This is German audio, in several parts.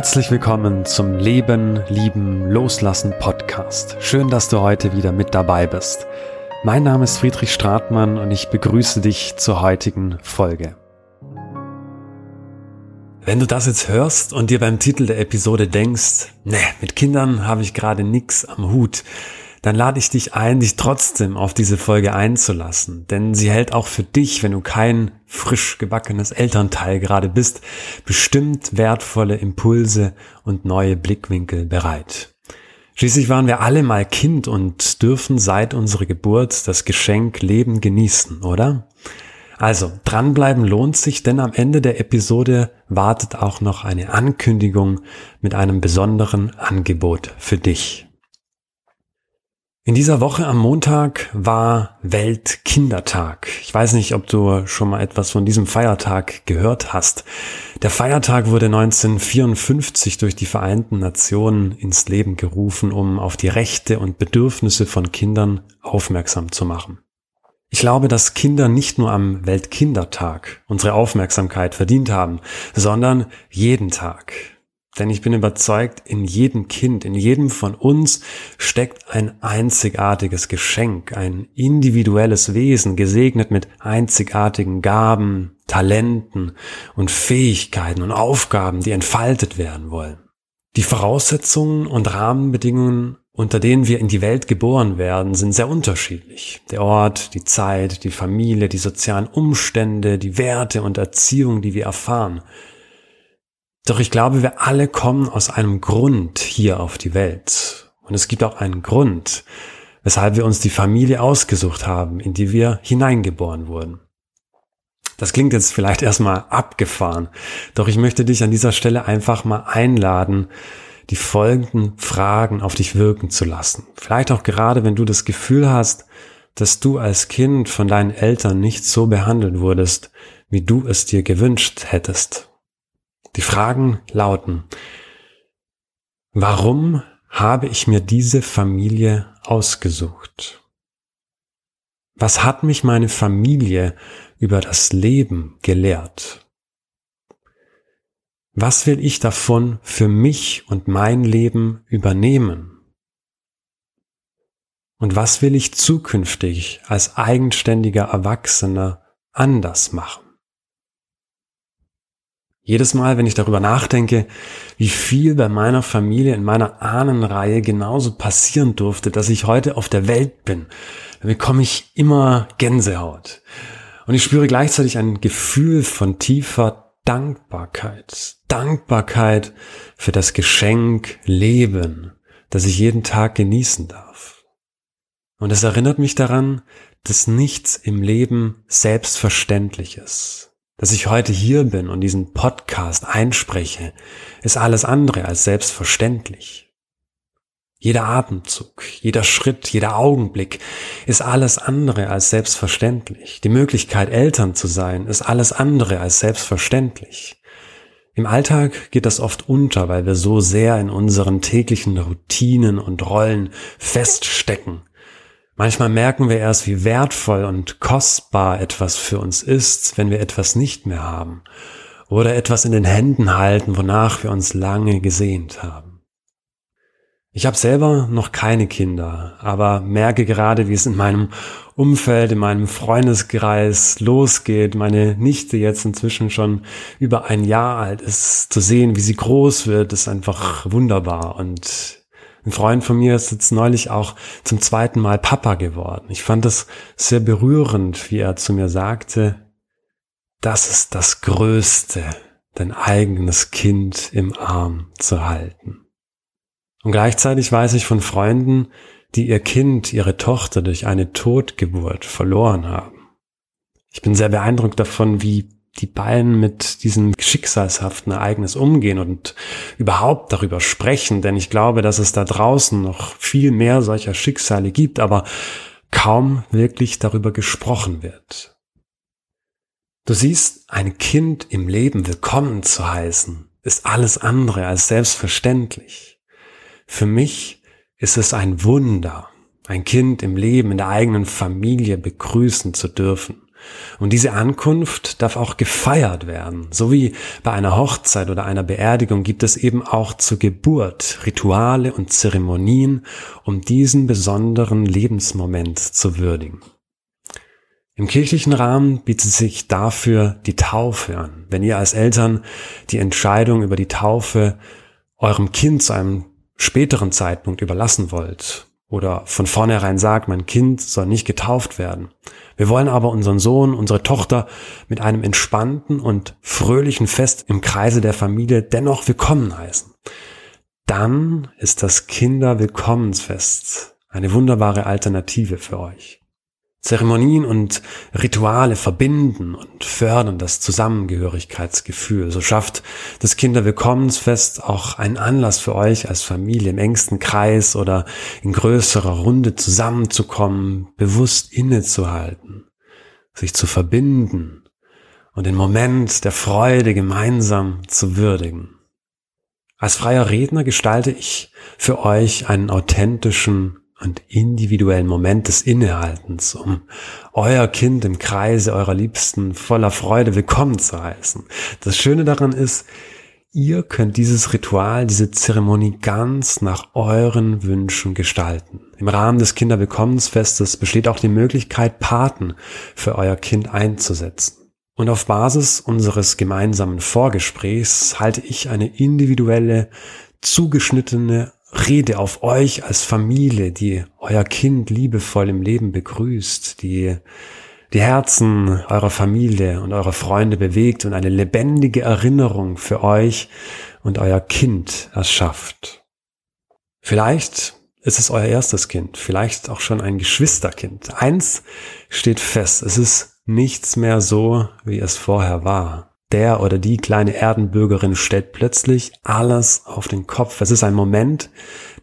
Herzlich willkommen zum Leben, Lieben, Loslassen Podcast. Schön, dass du heute wieder mit dabei bist. Mein Name ist Friedrich Stratmann und ich begrüße dich zur heutigen Folge. Wenn du das jetzt hörst und dir beim Titel der Episode denkst, ne, mit Kindern habe ich gerade nix am Hut, dann lade ich dich ein, dich trotzdem auf diese Folge einzulassen. Denn sie hält auch für dich, wenn du kein frisch gebackenes Elternteil gerade bist, bestimmt wertvolle Impulse und neue Blickwinkel bereit. Schließlich waren wir alle mal Kind und dürfen seit unserer Geburt das Geschenk Leben genießen, oder? Also, dranbleiben lohnt sich, denn am Ende der Episode wartet auch noch eine Ankündigung mit einem besonderen Angebot für dich. In dieser Woche am Montag war Weltkindertag. Ich weiß nicht, ob du schon mal etwas von diesem Feiertag gehört hast. Der Feiertag wurde 1954 durch die Vereinten Nationen ins Leben gerufen, um auf die Rechte und Bedürfnisse von Kindern aufmerksam zu machen. Ich glaube, dass Kinder nicht nur am Weltkindertag unsere Aufmerksamkeit verdient haben, sondern jeden Tag. Denn ich bin überzeugt, in jedem Kind, in jedem von uns steckt ein einzigartiges Geschenk, ein individuelles Wesen, gesegnet mit einzigartigen Gaben, Talenten und Fähigkeiten und Aufgaben, die entfaltet werden wollen. Die Voraussetzungen und Rahmenbedingungen, unter denen wir in die Welt geboren werden, sind sehr unterschiedlich. Der Ort, die Zeit, die Familie, die sozialen Umstände, die Werte und Erziehung, die wir erfahren – doch ich glaube, wir alle kommen aus einem Grund hier auf die Welt. Und es gibt auch einen Grund, weshalb wir uns die Familie ausgesucht haben, in die wir hineingeboren wurden. Das klingt jetzt vielleicht erstmal abgefahren, doch ich möchte dich an dieser Stelle einfach mal einladen, die folgenden Fragen auf dich wirken zu lassen. Vielleicht auch gerade, wenn du das Gefühl hast, dass du als Kind von deinen Eltern nicht so behandelt wurdest, wie du es dir gewünscht hättest. Die Fragen lauten, warum habe ich mir diese Familie ausgesucht? Was hat mich meine Familie über das Leben gelehrt? Was will ich davon für mich und mein Leben übernehmen? Und was will ich zukünftig als eigenständiger Erwachsener anders machen? Jedes Mal, wenn ich darüber nachdenke, wie viel bei meiner Familie in meiner Ahnenreihe genauso passieren durfte, dass ich heute auf der Welt bin, dann bekomme ich immer Gänsehaut. Und ich spüre gleichzeitig ein Gefühl von tiefer Dankbarkeit. Dankbarkeit für das Geschenk Leben, das ich jeden Tag genießen darf. Und es erinnert mich daran, dass nichts im Leben selbstverständlich ist dass ich heute hier bin und diesen Podcast einspreche, ist alles andere als selbstverständlich. Jeder Atemzug, jeder Schritt, jeder Augenblick ist alles andere als selbstverständlich. Die Möglichkeit, Eltern zu sein, ist alles andere als selbstverständlich. Im Alltag geht das oft unter, weil wir so sehr in unseren täglichen Routinen und Rollen feststecken Manchmal merken wir erst, wie wertvoll und kostbar etwas für uns ist, wenn wir etwas nicht mehr haben oder etwas in den Händen halten, wonach wir uns lange gesehnt haben. Ich habe selber noch keine Kinder, aber merke gerade, wie es in meinem Umfeld, in meinem Freundeskreis losgeht. Meine Nichte jetzt inzwischen schon über ein Jahr alt ist. Zu sehen, wie sie groß wird, ist einfach wunderbar und ein Freund von mir ist jetzt neulich auch zum zweiten Mal Papa geworden. Ich fand es sehr berührend, wie er zu mir sagte, das ist das Größte, dein eigenes Kind im Arm zu halten. Und gleichzeitig weiß ich von Freunden, die ihr Kind, ihre Tochter durch eine Totgeburt verloren haben. Ich bin sehr beeindruckt davon, wie die beiden mit diesem schicksalshaften Ereignis umgehen und überhaupt darüber sprechen, denn ich glaube, dass es da draußen noch viel mehr solcher Schicksale gibt, aber kaum wirklich darüber gesprochen wird. Du siehst, ein Kind im Leben willkommen zu heißen, ist alles andere als selbstverständlich. Für mich ist es ein Wunder, ein Kind im Leben in der eigenen Familie begrüßen zu dürfen. Und diese Ankunft darf auch gefeiert werden. So wie bei einer Hochzeit oder einer Beerdigung gibt es eben auch zur Geburt Rituale und Zeremonien, um diesen besonderen Lebensmoment zu würdigen. Im kirchlichen Rahmen bietet sich dafür die Taufe an. Wenn ihr als Eltern die Entscheidung über die Taufe eurem Kind zu einem späteren Zeitpunkt überlassen wollt oder von vornherein sagt, mein Kind soll nicht getauft werden. Wir wollen aber unseren Sohn, unsere Tochter mit einem entspannten und fröhlichen Fest im Kreise der Familie dennoch willkommen heißen. Dann ist das Kinderwillkommensfest eine wunderbare Alternative für euch. Zeremonien und Rituale verbinden und fördern das Zusammengehörigkeitsgefühl. So schafft das Kinderwillkommensfest auch einen Anlass für euch als Familie im engsten Kreis oder in größerer Runde zusammenzukommen, bewusst innezuhalten, sich zu verbinden und den Moment der Freude gemeinsam zu würdigen. Als freier Redner gestalte ich für euch einen authentischen und individuellen Moment des Innehaltens, um euer Kind im Kreise eurer Liebsten voller Freude willkommen zu heißen. Das Schöne daran ist, ihr könnt dieses Ritual, diese Zeremonie ganz nach euren Wünschen gestalten. Im Rahmen des Kinderwillkommensfestes besteht auch die Möglichkeit, Paten für euer Kind einzusetzen. Und auf Basis unseres gemeinsamen Vorgesprächs halte ich eine individuelle, zugeschnittene Rede auf euch als Familie, die euer Kind liebevoll im Leben begrüßt, die die Herzen eurer Familie und eurer Freunde bewegt und eine lebendige Erinnerung für euch und euer Kind erschafft. Vielleicht ist es euer erstes Kind, vielleicht auch schon ein Geschwisterkind. Eins steht fest, es ist nichts mehr so, wie es vorher war der oder die kleine Erdenbürgerin stellt plötzlich alles auf den Kopf. Es ist ein Moment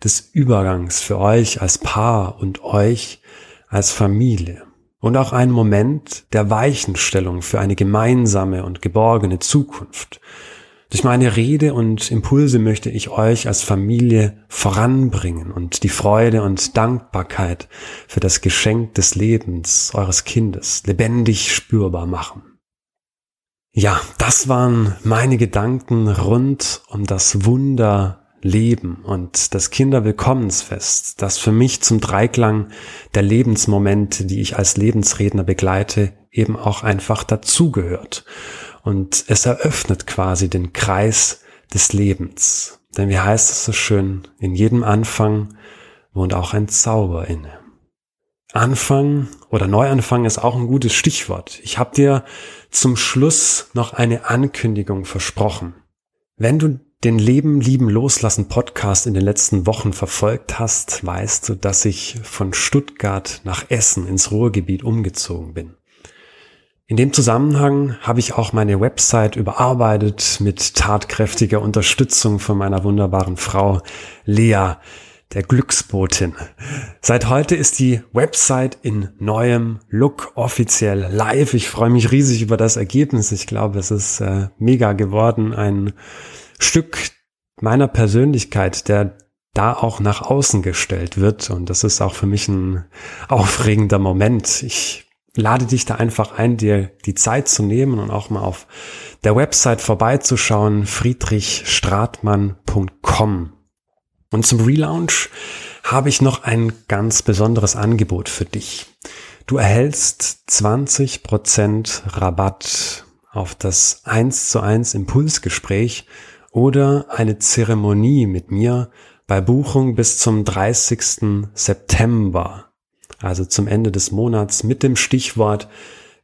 des Übergangs für euch als Paar und euch als Familie. Und auch ein Moment der Weichenstellung für eine gemeinsame und geborgene Zukunft. Durch meine Rede und Impulse möchte ich euch als Familie voranbringen und die Freude und Dankbarkeit für das Geschenk des Lebens eures Kindes lebendig spürbar machen. Ja, das waren meine Gedanken rund um das Wunder Leben und das Kinderwillkommensfest, das für mich zum Dreiklang der Lebensmomente, die ich als Lebensredner begleite, eben auch einfach dazugehört. Und es eröffnet quasi den Kreis des Lebens. Denn wie heißt es so schön, in jedem Anfang wohnt auch ein Zauber inne. Anfang oder Neuanfang ist auch ein gutes Stichwort. Ich habe dir zum Schluss noch eine Ankündigung versprochen. Wenn du den Leben lieben loslassen Podcast in den letzten Wochen verfolgt hast, weißt du, dass ich von Stuttgart nach Essen ins Ruhrgebiet umgezogen bin. In dem Zusammenhang habe ich auch meine Website überarbeitet mit tatkräftiger Unterstützung von meiner wunderbaren Frau Lea, der Glücksbotin. Seit heute ist die Website in neuem Look offiziell live. Ich freue mich riesig über das Ergebnis. Ich glaube, es ist äh, mega geworden. Ein Stück meiner Persönlichkeit, der da auch nach außen gestellt wird. Und das ist auch für mich ein aufregender Moment. Ich lade dich da einfach ein, dir die Zeit zu nehmen und auch mal auf der Website vorbeizuschauen, friedrichstratmann.com. Und zum Relaunch habe ich noch ein ganz besonderes Angebot für dich. Du erhältst 20% Rabatt auf das 1 zu 1 Impulsgespräch oder eine Zeremonie mit mir bei Buchung bis zum 30. September, also zum Ende des Monats mit dem Stichwort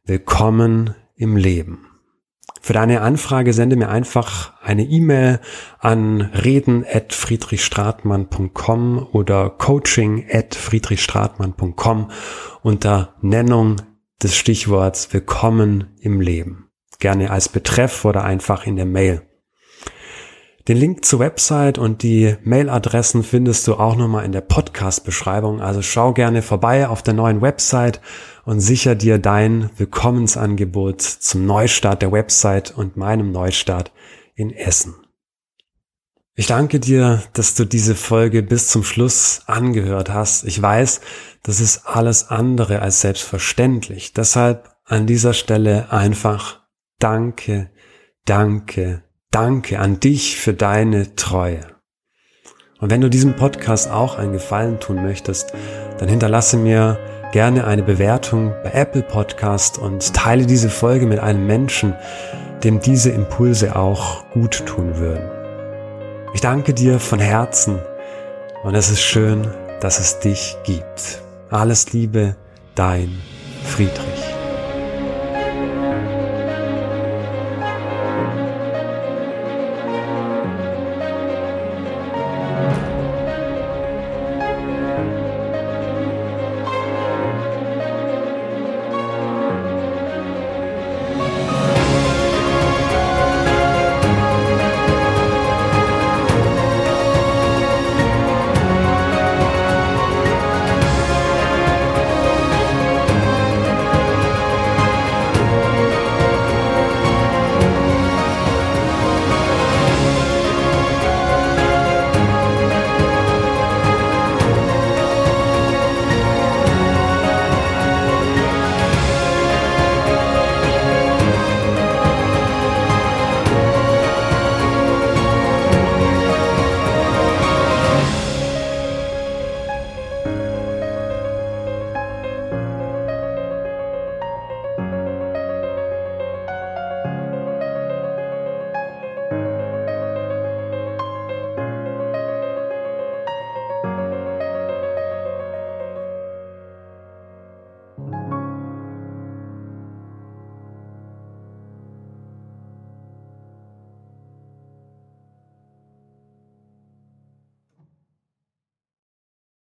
Willkommen im Leben. Für deine Anfrage sende mir einfach eine E-Mail an reden@friedrichstratmann.com oder coaching@friedrichstratmann.com unter Nennung des Stichworts Willkommen im Leben. Gerne als Betreff oder einfach in der Mail. Den Link zur Website und die Mailadressen findest du auch nochmal in der Podcast-Beschreibung. Also schau gerne vorbei auf der neuen Website und sicher dir dein Willkommensangebot zum Neustart der Website und meinem Neustart in Essen. Ich danke dir, dass du diese Folge bis zum Schluss angehört hast. Ich weiß, das ist alles andere als selbstverständlich. Deshalb an dieser Stelle einfach Danke, danke, danke an dich für deine Treue. Und wenn du diesem Podcast auch einen Gefallen tun möchtest, dann hinterlasse mir gerne eine Bewertung bei Apple Podcast und teile diese Folge mit einem Menschen, dem diese Impulse auch gut tun würden. Ich danke dir von Herzen und es ist schön, dass es dich gibt. Alles Liebe, dein Friedrich.